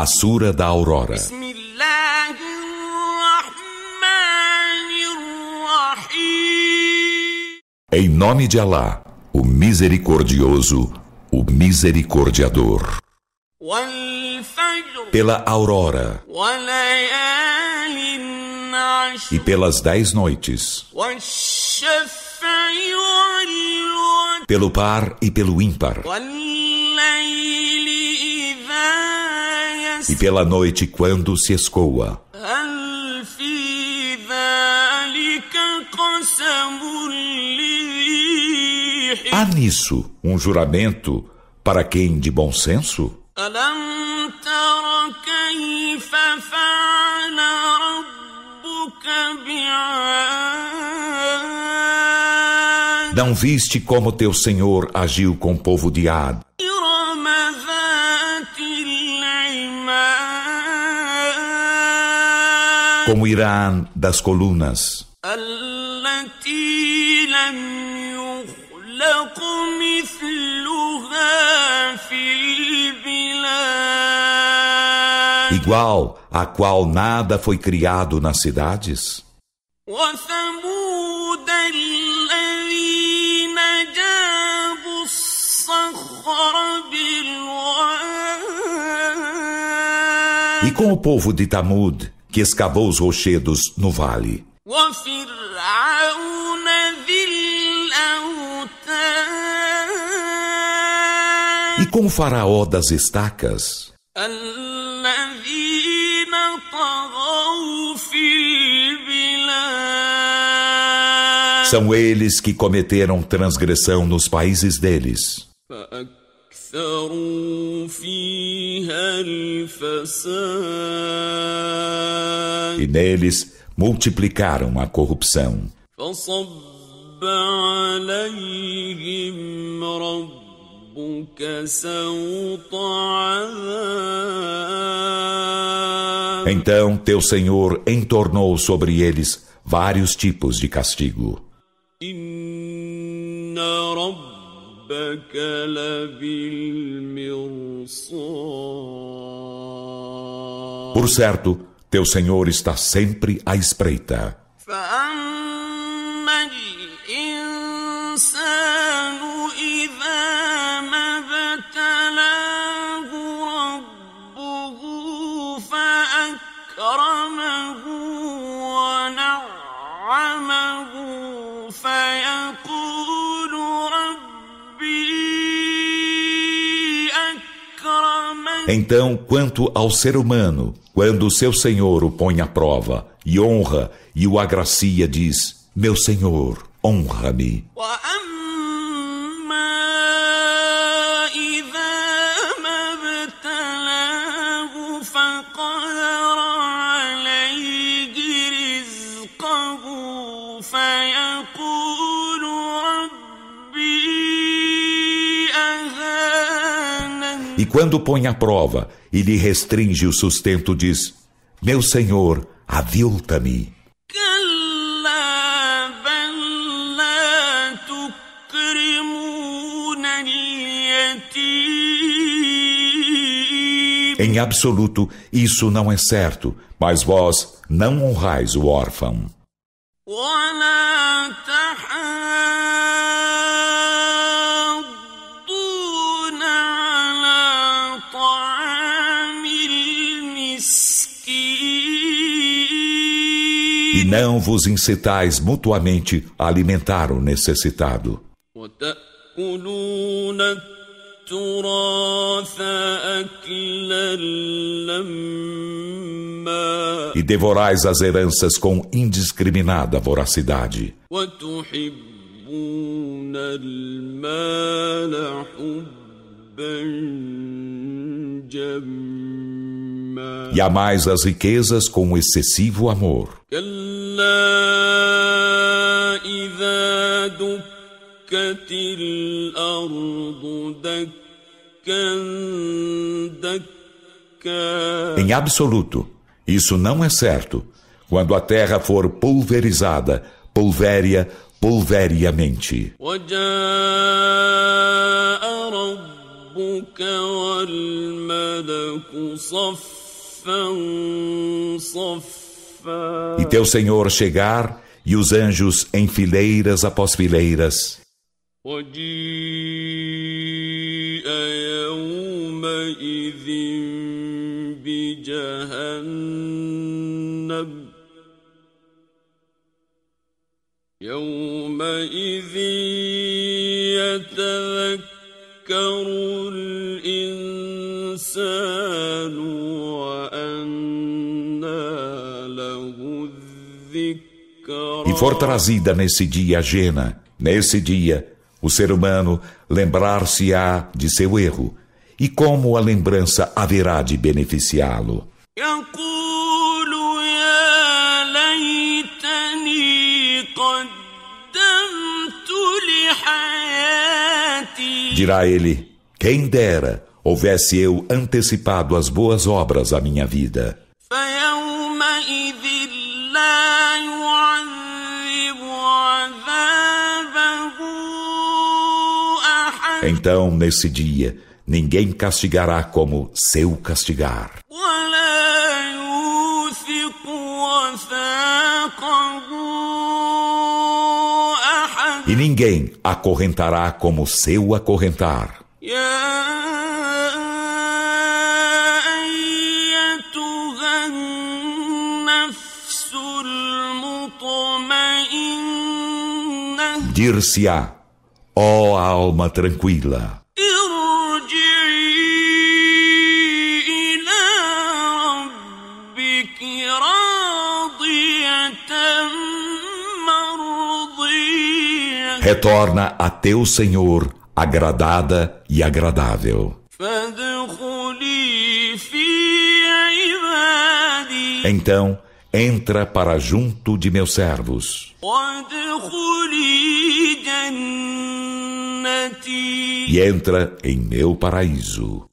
A Sura da Aurora. Em nome de Alá, o Misericordioso, o Misericordiador. Pela aurora. E pelas dez noites, pelo par e pelo ímpar, e pela noite quando se escoa. Há nisso um juramento para quem de bom senso? Não viste como teu Senhor agiu com o povo de Ad? Como Irã das colunas. Igual a qual nada foi criado nas cidades? E com o povo de Tamud, que escavou os rochedos no vale. E com o faraó das estacas. São eles que cometeram transgressão nos países deles. E neles multiplicaram a corrupção. Então teu Senhor entornou sobre eles vários tipos de castigo. Por certo, teu Senhor está sempre à espreita. Então, quanto ao ser humano, quando o seu Senhor o põe à prova e honra e o agracia, diz: Meu Senhor, honra-me. E quando põe à prova e lhe restringe o sustento, diz: Meu Senhor, avilta-me. Em absoluto, isso não é certo, mas vós não honrais o órfão. E não vos incitais mutuamente a alimentar o necessitado. E devorais as heranças com indiscriminada voracidade. E amais as riquezas com excessivo amor. Em absoluto, isso não é certo. Quando a terra for pulverizada, pulvéria, pulveriamente. ربك والملك صفا صفا E teu Senhor chegar e os anjos em fileiras após fileiras. وجيء يومئذ بجهنم يومئذ يتذكر الإنسان وأنى له الذكر E for trazida nesse dia a Jena, nesse dia, o ser humano lembrar-se-á de seu erro, e como a lembrança haverá de beneficiá-lo. Dirá ele: Quem dera houvesse eu antecipado as boas obras à minha vida. Então, nesse dia, ninguém castigará como seu castigar. E ninguém acorrentará como seu acorrentar. يا أيتها النفس المطمئنة Dir-se-á: Ó alma tranquila, ارجعي إلى ربك راضية retorna a teu Senhor agradada e agradável. Então, entra para junto de meus servos. E entra em meu paraíso.